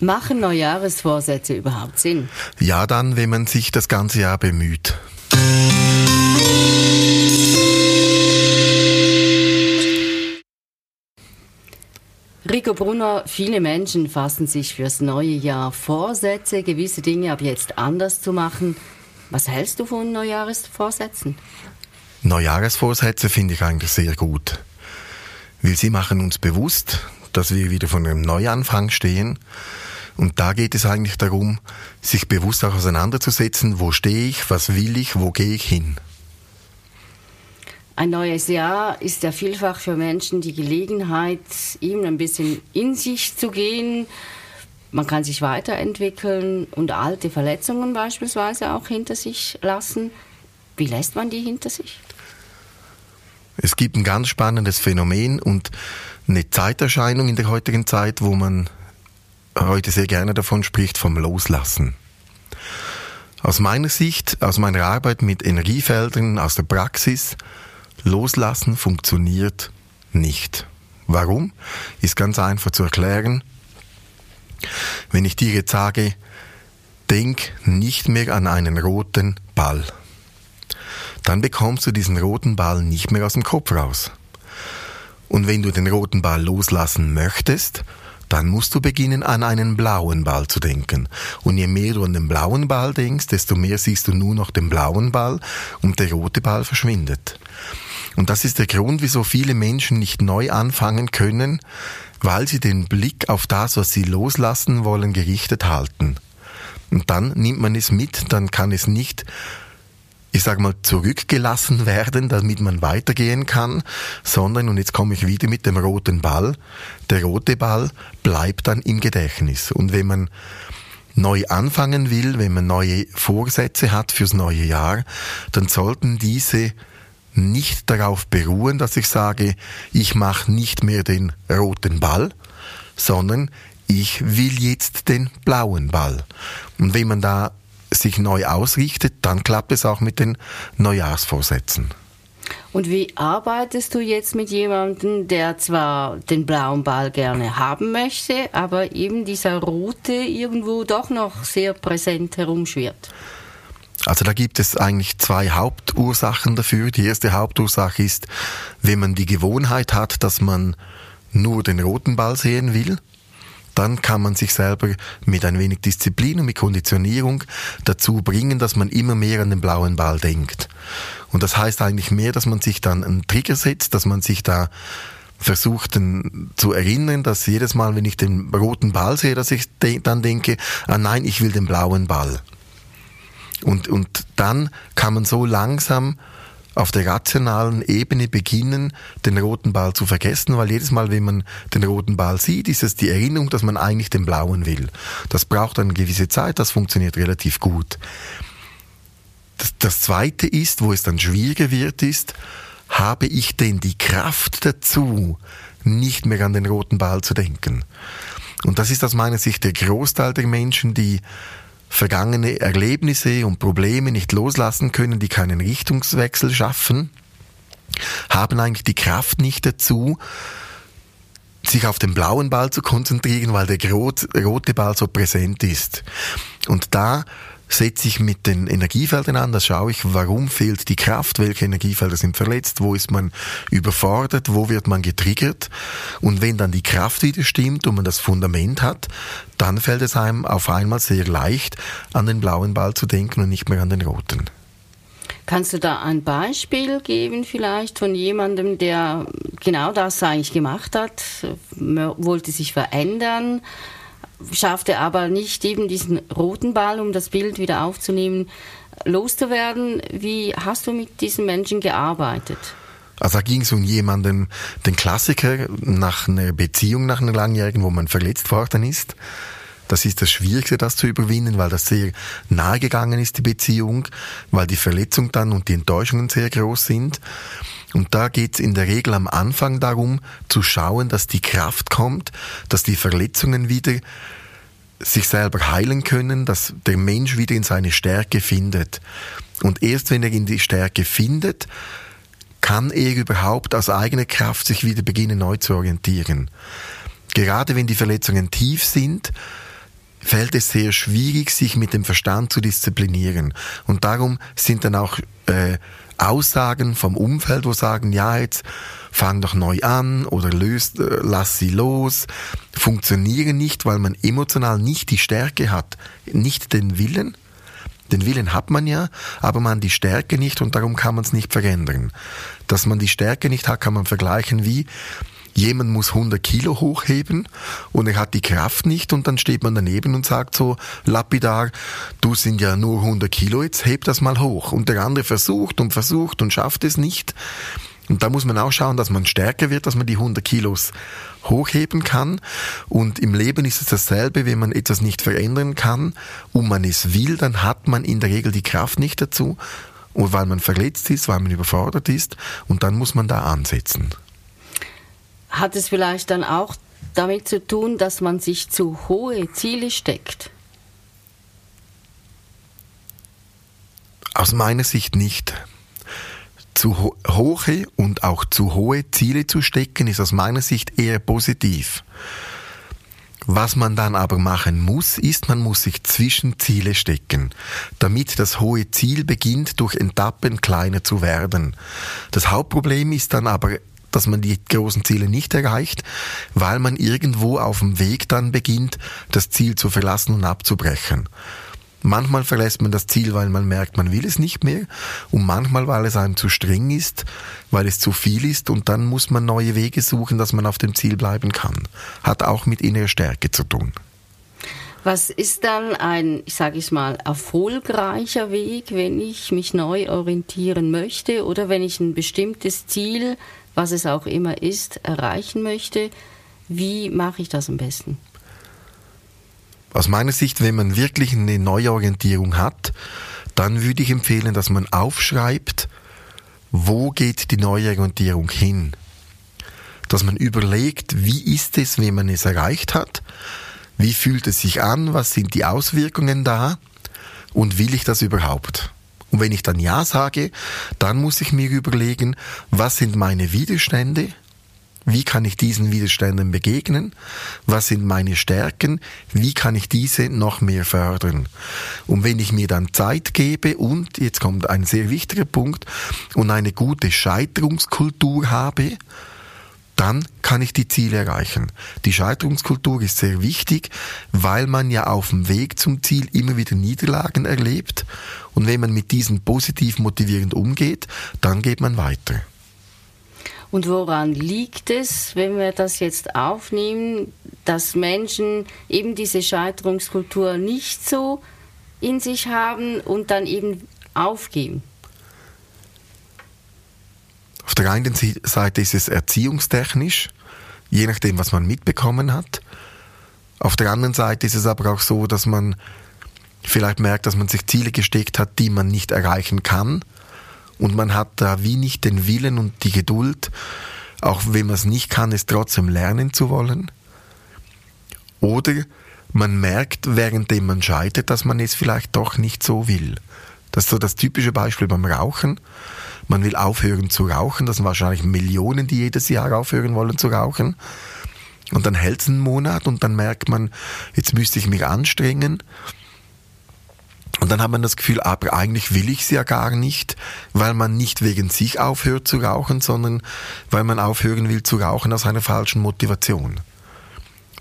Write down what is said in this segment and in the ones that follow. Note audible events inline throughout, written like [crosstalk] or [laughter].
Machen Neujahresvorsätze überhaupt Sinn? Ja, dann, wenn man sich das ganze Jahr bemüht. Rico Brunner, viele Menschen fassen sich fürs neue Jahr Vorsätze, gewisse Dinge ab jetzt anders zu machen. Was hältst du von Neujahresvorsätzen? Neujahresvorsätze finde ich eigentlich sehr gut, weil sie machen uns bewusst, dass wir wieder von einem Neuanfang stehen. Und da geht es eigentlich darum, sich bewusst auch auseinanderzusetzen, wo stehe ich, was will ich, wo gehe ich hin. Ein neues Jahr ist ja vielfach für Menschen die Gelegenheit, eben ein bisschen in sich zu gehen. Man kann sich weiterentwickeln und alte Verletzungen beispielsweise auch hinter sich lassen. Wie lässt man die hinter sich? Es gibt ein ganz spannendes Phänomen und eine Zeiterscheinung in der heutigen Zeit, wo man heute sehr gerne davon spricht, vom Loslassen. Aus meiner Sicht, aus meiner Arbeit mit Energiefeldern, aus der Praxis, Loslassen funktioniert nicht. Warum? Ist ganz einfach zu erklären. Wenn ich dir jetzt sage, denk nicht mehr an einen roten Ball, dann bekommst du diesen roten Ball nicht mehr aus dem Kopf raus. Und wenn du den roten Ball loslassen möchtest, dann musst du beginnen, an einen blauen Ball zu denken. Und je mehr du an den blauen Ball denkst, desto mehr siehst du nur noch den blauen Ball und der rote Ball verschwindet. Und das ist der Grund, wieso viele Menschen nicht neu anfangen können, weil sie den Blick auf das, was sie loslassen wollen, gerichtet halten. Und dann nimmt man es mit, dann kann es nicht ich sage mal, zurückgelassen werden, damit man weitergehen kann, sondern, und jetzt komme ich wieder mit dem roten Ball, der rote Ball bleibt dann im Gedächtnis. Und wenn man neu anfangen will, wenn man neue Vorsätze hat fürs neue Jahr, dann sollten diese nicht darauf beruhen, dass ich sage, ich mache nicht mehr den roten Ball, sondern ich will jetzt den blauen Ball. Und wenn man da sich neu ausrichtet, dann klappt es auch mit den Neujahrsvorsätzen. Und wie arbeitest du jetzt mit jemandem, der zwar den blauen Ball gerne haben möchte, aber eben dieser rote irgendwo doch noch sehr präsent herumschwirrt? Also da gibt es eigentlich zwei Hauptursachen dafür. Die erste Hauptursache ist, wenn man die Gewohnheit hat, dass man nur den roten Ball sehen will, dann kann man sich selber mit ein wenig Disziplin und mit Konditionierung dazu bringen, dass man immer mehr an den blauen Ball denkt. Und das heißt eigentlich mehr, dass man sich dann einen Trigger setzt, dass man sich da versucht zu erinnern, dass jedes Mal, wenn ich den roten Ball sehe, dass ich dann denke, ah nein, ich will den blauen Ball. Und, und dann kann man so langsam auf der rationalen Ebene beginnen, den roten Ball zu vergessen, weil jedes Mal, wenn man den roten Ball sieht, ist es die Erinnerung, dass man eigentlich den blauen will. Das braucht eine gewisse Zeit, das funktioniert relativ gut. Das, das zweite ist, wo es dann schwieriger wird, ist, habe ich denn die Kraft dazu, nicht mehr an den roten Ball zu denken? Und das ist aus meiner Sicht der Großteil der Menschen, die vergangene Erlebnisse und Probleme nicht loslassen können, die keinen Richtungswechsel schaffen, haben eigentlich die Kraft nicht dazu, sich auf den blauen Ball zu konzentrieren, weil der rote Ball so präsent ist. Und da setze ich mit den Energiefeldern an, da schaue ich, warum fehlt die Kraft, welche Energiefelder sind verletzt, wo ist man überfordert, wo wird man getriggert. Und wenn dann die Kraft wieder stimmt und man das Fundament hat, dann fällt es einem auf einmal sehr leicht, an den blauen Ball zu denken und nicht mehr an den roten. Kannst du da ein Beispiel geben vielleicht von jemandem, der genau das eigentlich gemacht hat, wollte sich verändern, schaffte aber nicht eben diesen roten Ball, um das Bild wieder aufzunehmen, loszuwerden. Wie hast du mit diesen Menschen gearbeitet? Also da ging es um jemanden, den Klassiker nach einer Beziehung, nach einer langjährigen, wo man verletzt worden ist. Das ist das Schwierigste, das zu überwinden, weil das sehr nahe gegangen ist, die Beziehung, weil die Verletzung dann und die Enttäuschungen sehr groß sind. Und da geht es in der Regel am Anfang darum, zu schauen, dass die Kraft kommt, dass die Verletzungen wieder sich selber heilen können, dass der Mensch wieder in seine Stärke findet. Und erst wenn er in die Stärke findet, kann er überhaupt aus eigener Kraft sich wieder beginnen neu zu orientieren. Gerade wenn die Verletzungen tief sind, fällt es sehr schwierig, sich mit dem Verstand zu disziplinieren. Und darum sind dann auch äh, Aussagen vom Umfeld, wo sagen, ja, jetzt fang doch neu an oder löst, äh, lass sie los, funktionieren nicht, weil man emotional nicht die Stärke hat, nicht den Willen. Den Willen hat man ja, aber man die Stärke nicht und darum kann man es nicht verändern. Dass man die Stärke nicht hat, kann man vergleichen wie, jemand muss 100 Kilo hochheben und er hat die Kraft nicht und dann steht man daneben und sagt so lapidar, du sind ja nur 100 Kilo, jetzt heb das mal hoch. Und der andere versucht und versucht und schafft es nicht. Und da muss man auch schauen, dass man stärker wird, dass man die 100 Kilos hochheben kann. Und im Leben ist es dasselbe, wenn man etwas nicht verändern kann und man es will, dann hat man in der Regel die Kraft nicht dazu. Und weil man verletzt ist, weil man überfordert ist. Und dann muss man da ansetzen. Hat es vielleicht dann auch damit zu tun, dass man sich zu hohe Ziele steckt? Aus meiner Sicht nicht. Zu ho hohe und auch zu hohe Ziele zu stecken, ist aus meiner Sicht eher positiv. Was man dann aber machen muss, ist, man muss sich Zwischenziele stecken, damit das hohe Ziel beginnt, durch Etappen kleiner zu werden. Das Hauptproblem ist dann aber dass man die großen Ziele nicht erreicht, weil man irgendwo auf dem Weg dann beginnt, das Ziel zu verlassen und abzubrechen. Manchmal verlässt man das Ziel, weil man merkt, man will es nicht mehr und manchmal, weil es einem zu streng ist, weil es zu viel ist und dann muss man neue Wege suchen, dass man auf dem Ziel bleiben kann. Hat auch mit innerer Stärke zu tun. Was ist dann ein, ich sage es mal, erfolgreicher Weg, wenn ich mich neu orientieren möchte oder wenn ich ein bestimmtes Ziel was es auch immer ist, erreichen möchte. Wie mache ich das am besten? Aus meiner Sicht, wenn man wirklich eine Neuorientierung hat, dann würde ich empfehlen, dass man aufschreibt, wo geht die Neuorientierung hin? Dass man überlegt, wie ist es, wenn man es erreicht hat? Wie fühlt es sich an? Was sind die Auswirkungen da? Und will ich das überhaupt? Und wenn ich dann Ja sage, dann muss ich mir überlegen, was sind meine Widerstände? Wie kann ich diesen Widerständen begegnen? Was sind meine Stärken? Wie kann ich diese noch mehr fördern? Und wenn ich mir dann Zeit gebe und, jetzt kommt ein sehr wichtiger Punkt, und eine gute Scheiterungskultur habe, dann kann ich die Ziele erreichen. Die Scheiterungskultur ist sehr wichtig, weil man ja auf dem Weg zum Ziel immer wieder Niederlagen erlebt. Und wenn man mit diesen positiv motivierend umgeht, dann geht man weiter. Und woran liegt es, wenn wir das jetzt aufnehmen, dass Menschen eben diese Scheiterungskultur nicht so in sich haben und dann eben aufgeben? Auf der einen Seite ist es erziehungstechnisch, je nachdem, was man mitbekommen hat. Auf der anderen Seite ist es aber auch so, dass man vielleicht merkt, dass man sich Ziele gesteckt hat, die man nicht erreichen kann. Und man hat da wie nicht den Willen und die Geduld, auch wenn man es nicht kann, es trotzdem lernen zu wollen. Oder man merkt, währenddem man scheitert, dass man es vielleicht doch nicht so will. Das ist so das typische Beispiel beim Rauchen man will aufhören zu rauchen. Das sind wahrscheinlich Millionen, die jedes Jahr aufhören wollen zu rauchen. Und dann hält es einen Monat und dann merkt man, jetzt müsste ich mich anstrengen. Und dann hat man das Gefühl, aber eigentlich will ich es ja gar nicht, weil man nicht wegen sich aufhört zu rauchen, sondern weil man aufhören will zu rauchen aus einer falschen Motivation.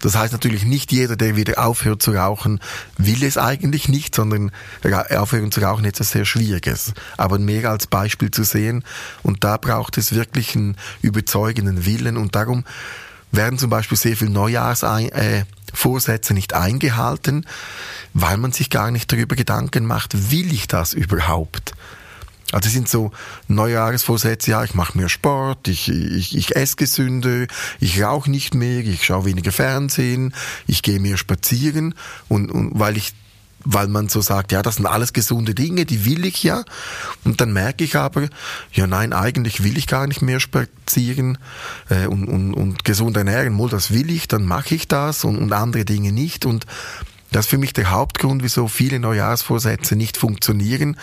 Das heißt natürlich nicht jeder, der wieder aufhört zu rauchen, will es eigentlich nicht, sondern aufhören zu rauchen ist etwas sehr Schwieriges. Aber mehr als Beispiel zu sehen und da braucht es wirklich einen überzeugenden Willen und darum werden zum Beispiel sehr viele Neujahrsvorsätze äh, nicht eingehalten, weil man sich gar nicht darüber Gedanken macht, will ich das überhaupt? Also es sind so Neujahresvorsätze, ja, ich mache mehr Sport, ich, ich, ich esse gesünder, ich rauche nicht mehr, ich schaue weniger Fernsehen, ich gehe mehr spazieren und, und weil ich weil man so sagt, ja, das sind alles gesunde Dinge, die will ich ja. Und dann merke ich aber, ja nein, eigentlich will ich gar nicht mehr spazieren äh, und, und, und gesund ernähren. Wohl, das will ich, dann mache ich das und, und andere Dinge nicht. Und das ist für mich der Hauptgrund, wieso viele Neujahrsvorsätze nicht funktionieren,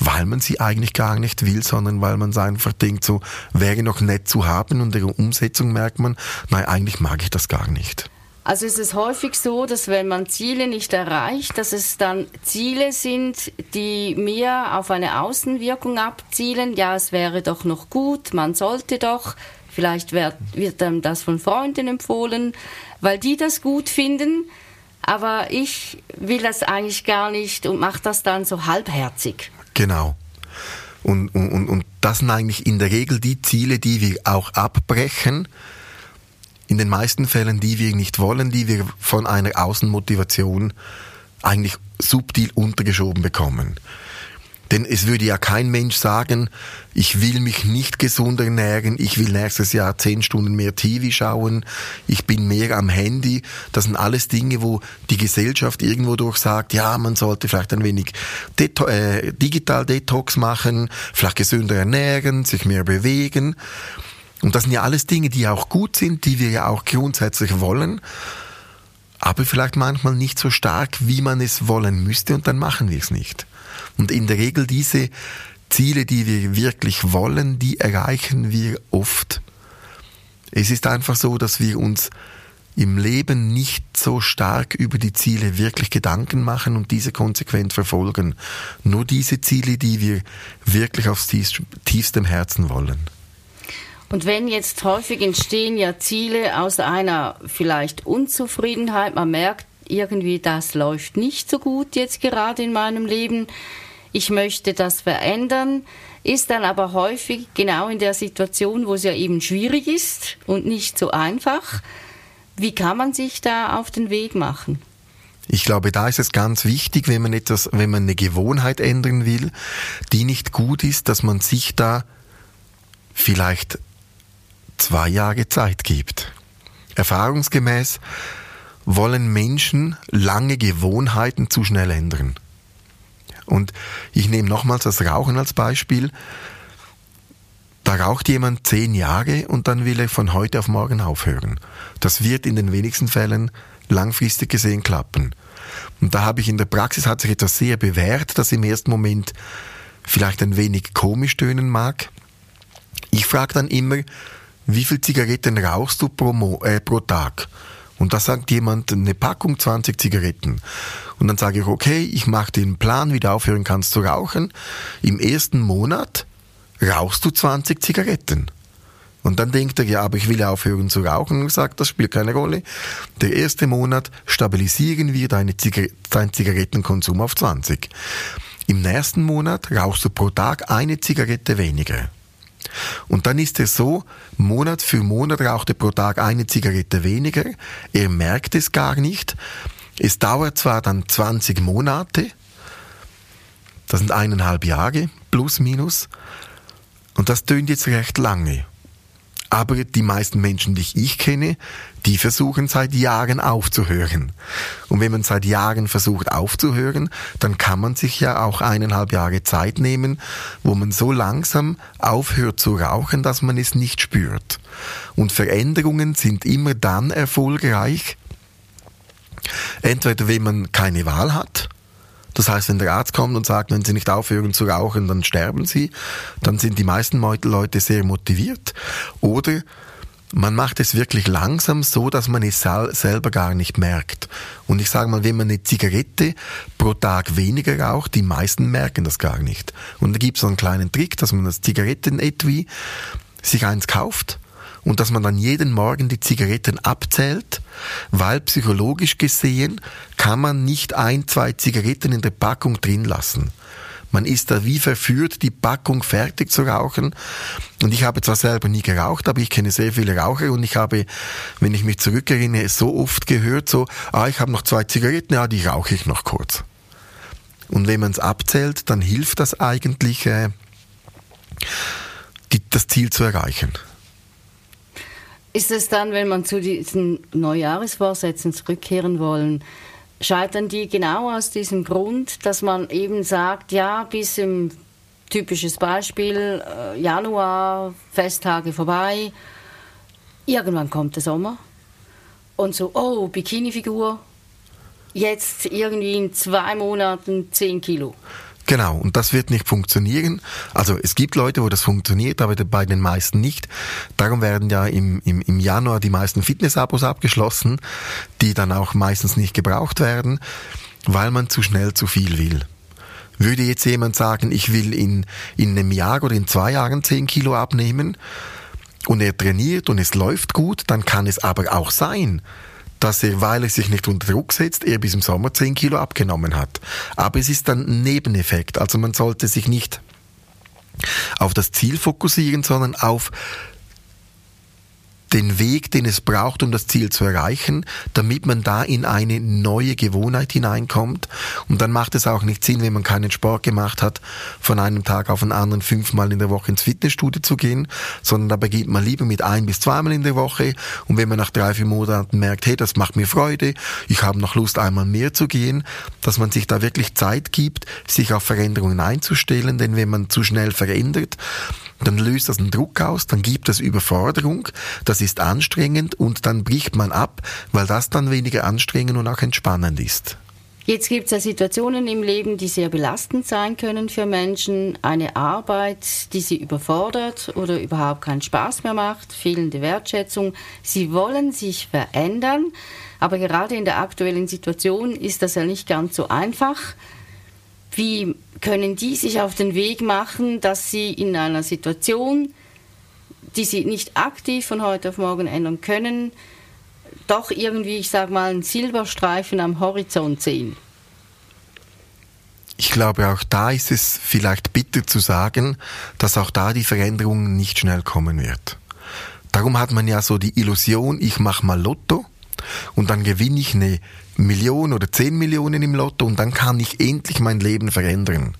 weil man sie eigentlich gar nicht will, sondern weil man einfach denkt, so wäre noch nett zu haben und in der Umsetzung merkt man, nein, eigentlich mag ich das gar nicht. Also ist es häufig so, dass wenn man Ziele nicht erreicht, dass es dann Ziele sind, die mehr auf eine Außenwirkung abzielen. Ja, es wäre doch noch gut, man sollte doch. Vielleicht wird, wird dann das von Freunden empfohlen, weil die das gut finden. Aber ich will das eigentlich gar nicht und mache das dann so halbherzig. Genau. Und, und, und das sind eigentlich in der Regel die Ziele, die wir auch abbrechen, in den meisten Fällen, die wir nicht wollen, die wir von einer Außenmotivation eigentlich subtil untergeschoben bekommen. Denn es würde ja kein Mensch sagen, ich will mich nicht gesund ernähren, ich will nächstes Jahr zehn Stunden mehr TV schauen, ich bin mehr am Handy. Das sind alles Dinge, wo die Gesellschaft irgendwo durch sagt, ja, man sollte vielleicht ein wenig Deto äh, digital Detox machen, vielleicht gesünder ernähren, sich mehr bewegen. Und das sind ja alles Dinge, die auch gut sind, die wir ja auch grundsätzlich wollen, aber vielleicht manchmal nicht so stark, wie man es wollen müsste und dann machen wir es nicht. Und in der Regel diese Ziele, die wir wirklich wollen, die erreichen wir oft. Es ist einfach so, dass wir uns im Leben nicht so stark über die Ziele wirklich Gedanken machen und diese konsequent verfolgen. Nur diese Ziele, die wir wirklich aufs tiefstem Herzen wollen. Und wenn jetzt häufig entstehen ja Ziele aus einer vielleicht Unzufriedenheit, man merkt irgendwie, das läuft nicht so gut jetzt gerade in meinem Leben, ich möchte das verändern, ist dann aber häufig genau in der Situation, wo es ja eben schwierig ist und nicht so einfach. Wie kann man sich da auf den Weg machen? Ich glaube, da ist es ganz wichtig, wenn man etwas, wenn man eine Gewohnheit ändern will, die nicht gut ist, dass man sich da vielleicht zwei Jahre Zeit gibt. Erfahrungsgemäß wollen Menschen lange Gewohnheiten zu schnell ändern. Und ich nehme nochmals das Rauchen als Beispiel. Da raucht jemand zehn Jahre und dann will er von heute auf morgen aufhören. Das wird in den wenigsten Fällen langfristig gesehen klappen. Und da habe ich in der Praxis hat sich etwas sehr bewährt, das im ersten Moment vielleicht ein wenig komisch tönen mag. Ich frage dann immer, wie viel Zigaretten rauchst du pro, äh, pro Tag? Und da sagt jemand eine Packung 20 Zigaretten. Und dann sage ich, okay, ich mache den Plan, wie du aufhören kannst zu rauchen. Im ersten Monat rauchst du 20 Zigaretten. Und dann denkt er, ja, aber ich will aufhören zu rauchen. Und sagt, das spielt keine Rolle. Der erste Monat stabilisieren wir deine Zigar deinen Zigarettenkonsum auf 20. Im nächsten Monat rauchst du pro Tag eine Zigarette weniger. Und dann ist es so, Monat für Monat raucht er pro Tag eine Zigarette weniger. Er merkt es gar nicht. Es dauert zwar dann 20 Monate, das sind eineinhalb Jahre, plus minus, und das tönt jetzt recht lange. Aber die meisten Menschen, die ich kenne, die versuchen seit Jahren aufzuhören. Und wenn man seit Jahren versucht aufzuhören, dann kann man sich ja auch eineinhalb Jahre Zeit nehmen, wo man so langsam aufhört zu rauchen, dass man es nicht spürt. Und Veränderungen sind immer dann erfolgreich, entweder wenn man keine Wahl hat, das heißt, wenn der Arzt kommt und sagt, wenn Sie nicht aufhören zu rauchen, dann sterben Sie, dann sind die meisten Leute sehr motiviert. Oder man macht es wirklich langsam so, dass man es selber gar nicht merkt. Und ich sage mal, wenn man eine Zigarette pro Tag weniger raucht, die meisten merken das gar nicht. Und da gibt es so einen kleinen Trick, dass man das Zigarettenetui sich eins kauft und dass man dann jeden Morgen die Zigaretten abzählt, weil psychologisch gesehen kann man nicht ein, zwei Zigaretten in der Packung drin lassen. Man ist da wie verführt, die Packung fertig zu rauchen. Und ich habe zwar selber nie geraucht, aber ich kenne sehr viele Raucher und ich habe, wenn ich mich zurückerinnere, so oft gehört, so, ah, ich habe noch zwei Zigaretten, ja, die rauche ich noch kurz. Und wenn man es abzählt, dann hilft das eigentlich, äh, die, das Ziel zu erreichen. Ist es dann, wenn man zu diesen Neujahresvorsätzen zurückkehren wollen, scheitern die genau aus diesem Grund, dass man eben sagt, ja, bis im typisches Beispiel, äh, Januar, Festtage vorbei, irgendwann kommt der Sommer und so, oh, Bikini-Figur, jetzt irgendwie in zwei Monaten 10 Kilo. Genau, und das wird nicht funktionieren. Also es gibt Leute, wo das funktioniert, aber bei den meisten nicht. Darum werden ja im, im, im Januar die meisten Fitnessabos abgeschlossen, die dann auch meistens nicht gebraucht werden, weil man zu schnell zu viel will. Würde jetzt jemand sagen, ich will in, in einem Jahr oder in zwei Jahren zehn Kilo abnehmen und er trainiert und es läuft gut, dann kann es aber auch sein, dass er, weil er sich nicht unter Druck setzt, er bis im Sommer 10 Kilo abgenommen hat. Aber es ist ein Nebeneffekt. Also man sollte sich nicht auf das Ziel fokussieren, sondern auf den Weg, den es braucht, um das Ziel zu erreichen, damit man da in eine neue Gewohnheit hineinkommt. Und dann macht es auch nicht Sinn, wenn man keinen Sport gemacht hat, von einem Tag auf den anderen fünfmal in der Woche ins Fitnessstudio zu gehen, sondern da beginnt man lieber mit ein bis zweimal in der Woche. Und wenn man nach drei, vier Monaten merkt, hey, das macht mir Freude, ich habe noch Lust, einmal mehr zu gehen, dass man sich da wirklich Zeit gibt, sich auf Veränderungen einzustellen, denn wenn man zu schnell verändert, dann löst das einen Druck aus, dann gibt es Überforderung, das ist anstrengend und dann bricht man ab, weil das dann weniger anstrengend und auch entspannend ist. Jetzt gibt es ja Situationen im Leben, die sehr belastend sein können für Menschen. Eine Arbeit, die sie überfordert oder überhaupt keinen Spaß mehr macht, fehlende Wertschätzung. Sie wollen sich verändern, aber gerade in der aktuellen Situation ist das ja nicht ganz so einfach. Wie können die sich auf den Weg machen, dass sie in einer Situation, die sie nicht aktiv von heute auf morgen ändern können, doch irgendwie, ich sage mal, einen Silberstreifen am Horizont sehen? Ich glaube, auch da ist es vielleicht bitter zu sagen, dass auch da die Veränderung nicht schnell kommen wird. Darum hat man ja so die Illusion, ich mache mal Lotto und dann gewinne ich eine Million oder zehn Millionen im Lotto und dann kann ich endlich mein Leben verändern.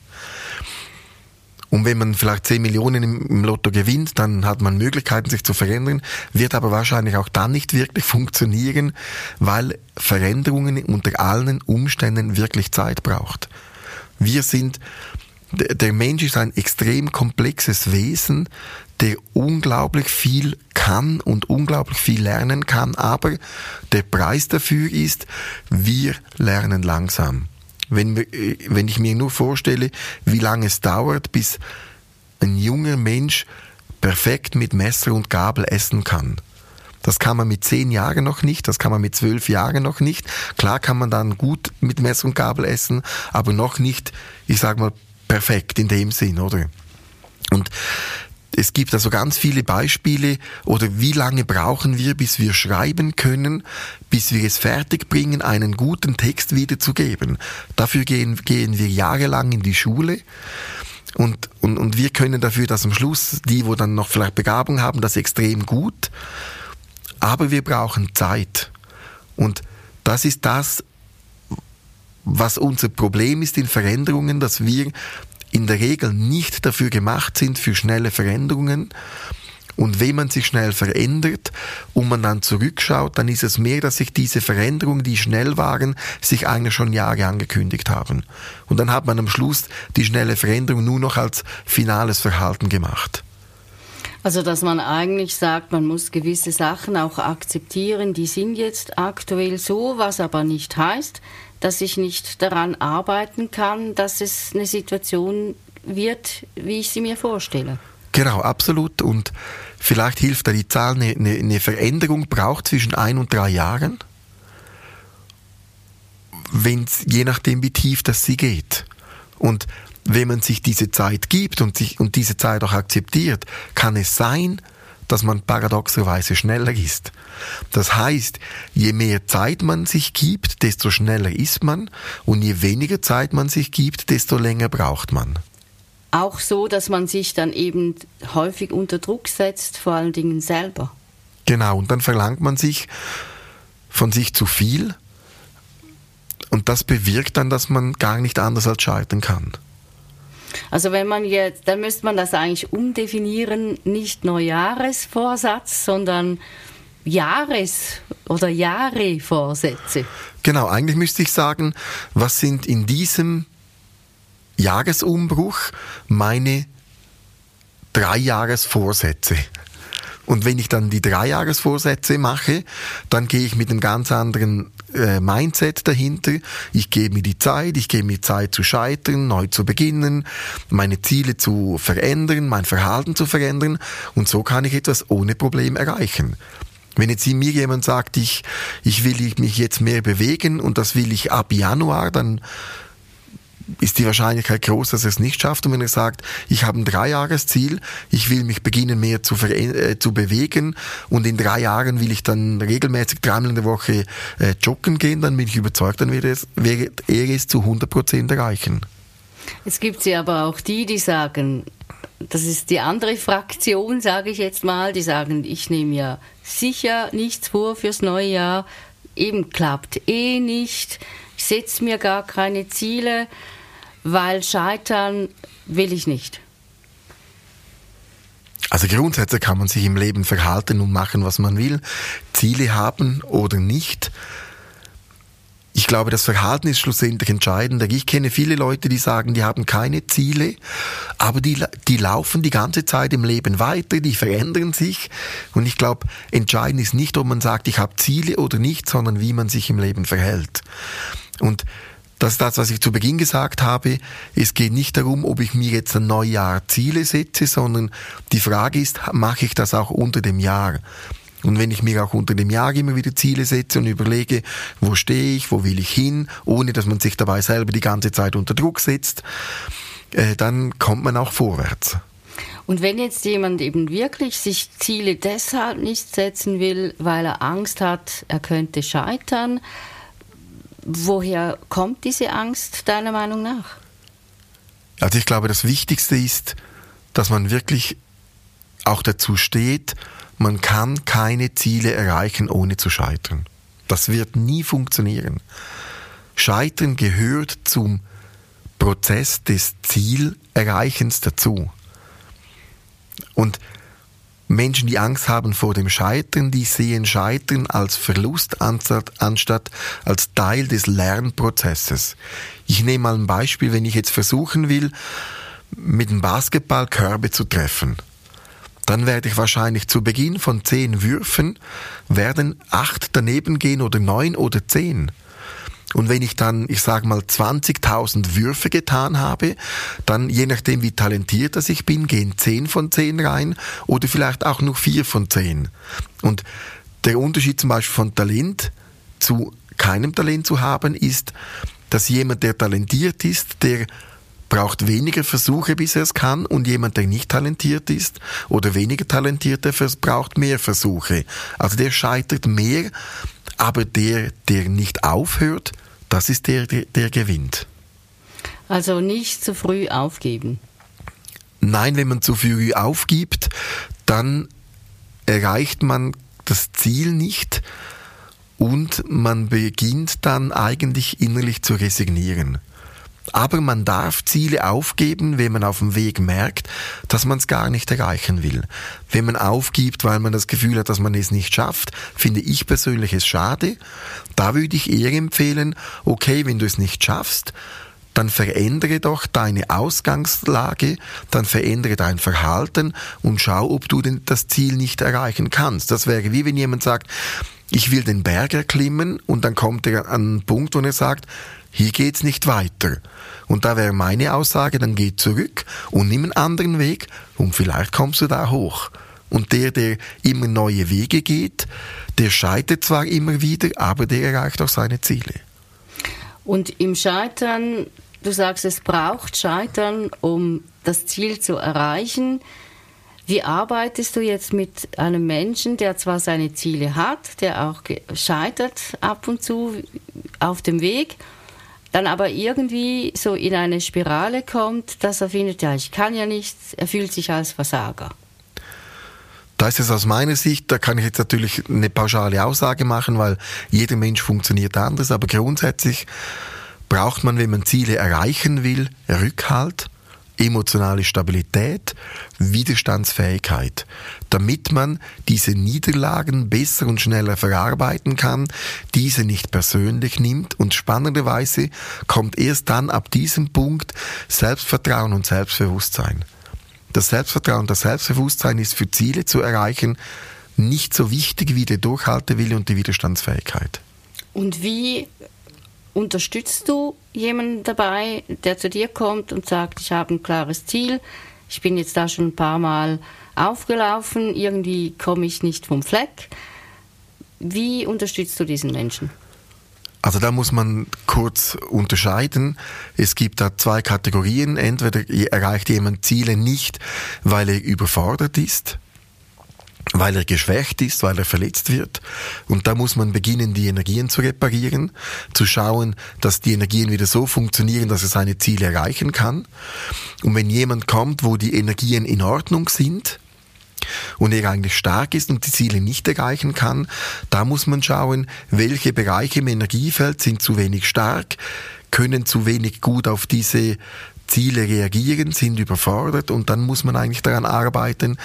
Und wenn man vielleicht 10 Millionen im, Lotto gewinnt, dann hat man Möglichkeiten, sich zu verändern, wird aber wahrscheinlich auch dann nicht wirklich [laughs] funktionieren, weil Veränderungen unter allen Umständen wirklich Zeit braucht. Wir sind, der Mensch ist ein extrem komplexes Wesen, der unglaublich viel kann und unglaublich viel lernen kann, aber der Preis dafür ist, wir lernen langsam. Wenn, wir, wenn ich mir nur vorstelle, wie lange es dauert, bis ein junger Mensch perfekt mit Messer und Gabel essen kann. Das kann man mit zehn Jahren noch nicht, das kann man mit zwölf Jahren noch nicht. Klar kann man dann gut mit Messer und Gabel essen, aber noch nicht, ich sag mal, perfekt in dem Sinn, oder? Und es gibt also ganz viele Beispiele oder wie lange brauchen wir, bis wir schreiben können, bis wir es fertigbringen, einen guten Text wiederzugeben. Dafür gehen, gehen wir jahrelang in die Schule. Und, und, und wir können dafür, dass am Schluss die, wo dann noch vielleicht Begabung haben, das extrem gut. Aber wir brauchen Zeit. Und das ist das, was unser Problem ist in Veränderungen, dass wir in der Regel nicht dafür gemacht sind für schnelle Veränderungen. Und wenn man sich schnell verändert und man dann zurückschaut, dann ist es mehr, dass sich diese Veränderungen, die schnell waren, sich eigentlich schon Jahre angekündigt haben. Und dann hat man am Schluss die schnelle Veränderung nur noch als finales Verhalten gemacht. Also, dass man eigentlich sagt, man muss gewisse Sachen auch akzeptieren, die sind jetzt aktuell so, was aber nicht heißt, dass ich nicht daran arbeiten kann, dass es eine Situation wird, wie ich sie mir vorstelle. Genau, absolut. Und vielleicht hilft da die Zahl, eine, eine Veränderung braucht zwischen ein und drei Jahren, wenn's, je nachdem, wie tief das sie geht. Und wenn man sich diese Zeit gibt und, sich, und diese Zeit auch akzeptiert, kann es sein, dass man paradoxerweise schneller ist. Das heißt, je mehr Zeit man sich gibt, desto schneller ist man und je weniger Zeit man sich gibt, desto länger braucht man. Auch so, dass man sich dann eben häufig unter Druck setzt, vor allen Dingen selber. Genau, und dann verlangt man sich von sich zu viel und das bewirkt dann, dass man gar nicht anders als scheitern kann. Also wenn man jetzt, dann müsste man das eigentlich umdefinieren, nicht Neujahresvorsatz, sondern Jahres- oder Jahrevorsätze. Genau, eigentlich müsste ich sagen, was sind in diesem Jahresumbruch meine drei Jahresvorsätze? Und wenn ich dann die Dreijahresvorsätze mache, dann gehe ich mit einem ganz anderen äh, Mindset dahinter. Ich gebe mir die Zeit, ich gebe mir Zeit zu scheitern, neu zu beginnen, meine Ziele zu verändern, mein Verhalten zu verändern und so kann ich etwas ohne Problem erreichen. Wenn jetzt mir jemand sagt, ich, ich will mich jetzt mehr bewegen und das will ich ab Januar, dann ist die Wahrscheinlichkeit groß, dass er es nicht schafft. Und wenn er sagt, ich habe ein Dreijahresziel, ich will mich beginnen mehr zu, äh, zu bewegen und in drei Jahren will ich dann regelmäßig dreimal in der Woche äh, joggen gehen, dann bin ich überzeugt, dann wird, es, wird er es zu 100 Prozent erreichen. Es gibt sie aber auch die, die sagen, das ist die andere Fraktion, sage ich jetzt mal, die sagen, ich nehme ja sicher nichts vor fürs neue Jahr, eben klappt eh nicht, ich setze mir gar keine Ziele weil scheitern will ich nicht. Also grundsätzlich kann man sich im Leben verhalten und machen, was man will, Ziele haben oder nicht. Ich glaube, das Verhalten ist schlussendlich entscheidender. Ich kenne viele Leute, die sagen, die haben keine Ziele, aber die, die laufen die ganze Zeit im Leben weiter, die verändern sich. Und ich glaube, entscheidend ist nicht, ob man sagt, ich habe Ziele oder nicht, sondern wie man sich im Leben verhält. Und das ist das, was ich zu Beginn gesagt habe. Es geht nicht darum, ob ich mir jetzt ein Neujahr Ziele setze, sondern die Frage ist, mache ich das auch unter dem Jahr? Und wenn ich mir auch unter dem Jahr immer wieder Ziele setze und überlege, wo stehe ich, wo will ich hin, ohne dass man sich dabei selber die ganze Zeit unter Druck setzt, äh, dann kommt man auch vorwärts. Und wenn jetzt jemand eben wirklich sich Ziele deshalb nicht setzen will, weil er Angst hat, er könnte scheitern, Woher kommt diese Angst deiner Meinung nach? Also ich glaube, das Wichtigste ist, dass man wirklich auch dazu steht, man kann keine Ziele erreichen, ohne zu scheitern. Das wird nie funktionieren. Scheitern gehört zum Prozess des Zielerreichens dazu. Und Menschen, die Angst haben vor dem Scheitern, die sehen Scheitern als Verlust anstatt als Teil des Lernprozesses. Ich nehme mal ein Beispiel, wenn ich jetzt versuchen will, mit dem Basketball Körbe zu treffen. Dann werde ich wahrscheinlich zu Beginn von zehn Würfen werden acht daneben gehen oder neun oder zehn. Und wenn ich dann, ich sage mal, 20.000 Würfe getan habe, dann je nachdem, wie talentiert das ich bin, gehen 10 von 10 rein oder vielleicht auch nur 4 von 10. Und der Unterschied zum Beispiel von Talent zu keinem Talent zu haben, ist, dass jemand, der talentiert ist, der braucht weniger Versuche, bis er es kann, und jemand, der nicht talentiert ist oder weniger talentiert, der braucht mehr Versuche. Also der scheitert mehr, aber der, der nicht aufhört, das ist der, der, der gewinnt. Also nicht zu früh aufgeben. Nein, wenn man zu früh aufgibt, dann erreicht man das Ziel nicht und man beginnt dann eigentlich innerlich zu resignieren. Aber man darf Ziele aufgeben, wenn man auf dem Weg merkt, dass man es gar nicht erreichen will. Wenn man aufgibt, weil man das Gefühl hat, dass man es nicht schafft, finde ich persönlich es schade. Da würde ich eher empfehlen, okay, wenn du es nicht schaffst, dann verändere doch deine Ausgangslage, dann verändere dein Verhalten und schau, ob du denn das Ziel nicht erreichen kannst. Das wäre wie wenn jemand sagt, ich will den Berg erklimmen und dann kommt er an einen Punkt, wo er sagt, hier geht's nicht weiter. Und da wäre meine Aussage, dann geh zurück und nimm einen anderen Weg und vielleicht kommst du da hoch. Und der, der immer neue Wege geht, der scheitert zwar immer wieder, aber der erreicht auch seine Ziele. Und im Scheitern, du sagst, es braucht Scheitern, um das Ziel zu erreichen. Wie arbeitest du jetzt mit einem Menschen, der zwar seine Ziele hat, der auch scheitert ab und zu auf dem Weg, dann aber irgendwie so in eine Spirale kommt, dass er findet, ja, ich kann ja nichts, er fühlt sich als Versager. Da ist es aus meiner Sicht, da kann ich jetzt natürlich eine pauschale Aussage machen, weil jeder Mensch funktioniert anders, aber grundsätzlich braucht man, wenn man Ziele erreichen will, Rückhalt, emotionale Stabilität, Widerstandsfähigkeit, damit man diese Niederlagen besser und schneller verarbeiten kann, diese nicht persönlich nimmt und spannenderweise kommt erst dann ab diesem Punkt Selbstvertrauen und Selbstbewusstsein. das Selbstvertrauen, das Selbstbewusstsein ist für Ziele zu erreichen nicht so wichtig wie der Durchhaltewille und die Widerstandsfähigkeit. Und wie unterstützt du jemanden dabei, der zu dir kommt und sagt, ich habe ein klares Ziel, ich bin jetzt da schon ein paar Mal aufgelaufen, irgendwie komme ich nicht vom Fleck. Wie unterstützt du diesen Menschen? Also da muss man kurz unterscheiden. Es gibt da zwei Kategorien. Entweder erreicht jemand Ziele nicht, weil er überfordert ist, weil er geschwächt ist, weil er verletzt wird. Und da muss man beginnen, die Energien zu reparieren, zu schauen, dass die Energien wieder so funktionieren, dass er seine Ziele erreichen kann. Und wenn jemand kommt, wo die Energien in Ordnung sind, und er eigentlich stark ist und die Ziele nicht erreichen kann, da muss man schauen, welche Bereiche im Energiefeld sind zu wenig stark, können zu wenig gut auf diese Ziele reagieren, sind überfordert und dann muss man eigentlich daran arbeiten,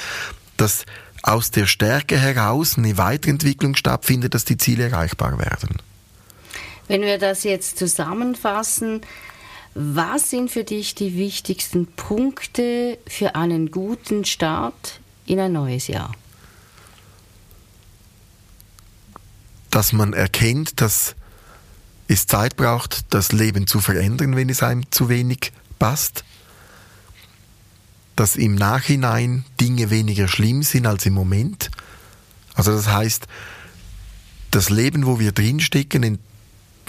dass aus der Stärke heraus eine Weiterentwicklung stattfindet, dass die Ziele erreichbar werden. Wenn wir das jetzt zusammenfassen, was sind für dich die wichtigsten Punkte für einen guten Start in ein neues Jahr? Dass man erkennt, dass es Zeit braucht, das Leben zu verändern, wenn es einem zu wenig passt dass im Nachhinein Dinge weniger schlimm sind als im Moment. Also das heißt, das Leben, wo wir drinstecken,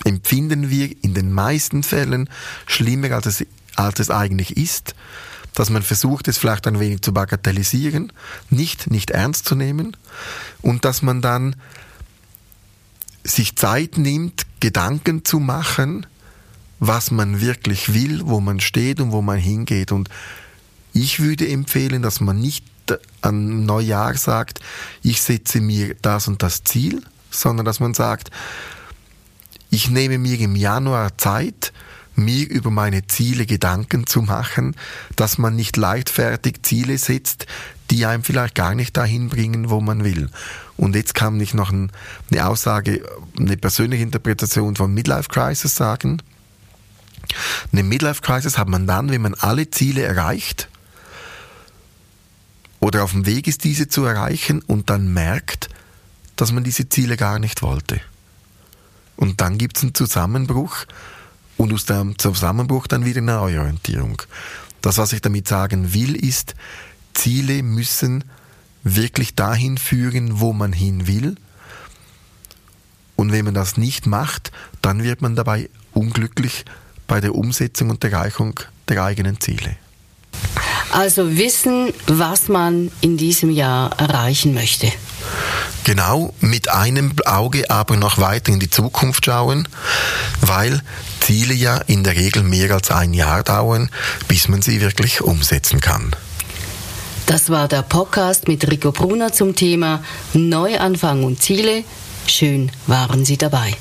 empfinden wir in den meisten Fällen schlimmer, als es, als es eigentlich ist. Dass man versucht, es vielleicht ein wenig zu bagatellisieren, nicht, nicht ernst zu nehmen und dass man dann sich Zeit nimmt, Gedanken zu machen, was man wirklich will, wo man steht und wo man hingeht. Und ich würde empfehlen, dass man nicht an Neujahr sagt, ich setze mir das und das Ziel, sondern dass man sagt, ich nehme mir im Januar Zeit, mir über meine Ziele Gedanken zu machen, dass man nicht leichtfertig Ziele setzt, die einem vielleicht gar nicht dahin bringen, wo man will. Und jetzt kann ich noch eine Aussage, eine persönliche Interpretation von Midlife Crisis sagen. Eine Midlife Crisis hat man dann, wenn man alle Ziele erreicht oder auf dem Weg ist, diese zu erreichen und dann merkt, dass man diese Ziele gar nicht wollte. Und dann gibt es einen Zusammenbruch und aus dem Zusammenbruch dann wieder eine Neuorientierung. Das, was ich damit sagen will, ist, Ziele müssen wirklich dahin führen, wo man hin will. Und wenn man das nicht macht, dann wird man dabei unglücklich bei der Umsetzung und Erreichung der eigenen Ziele. Also wissen, was man in diesem Jahr erreichen möchte. Genau, mit einem Auge aber noch weiter in die Zukunft schauen, weil Ziele ja in der Regel mehr als ein Jahr dauern, bis man sie wirklich umsetzen kann. Das war der Podcast mit Rico Brunner zum Thema Neuanfang und Ziele. Schön waren Sie dabei.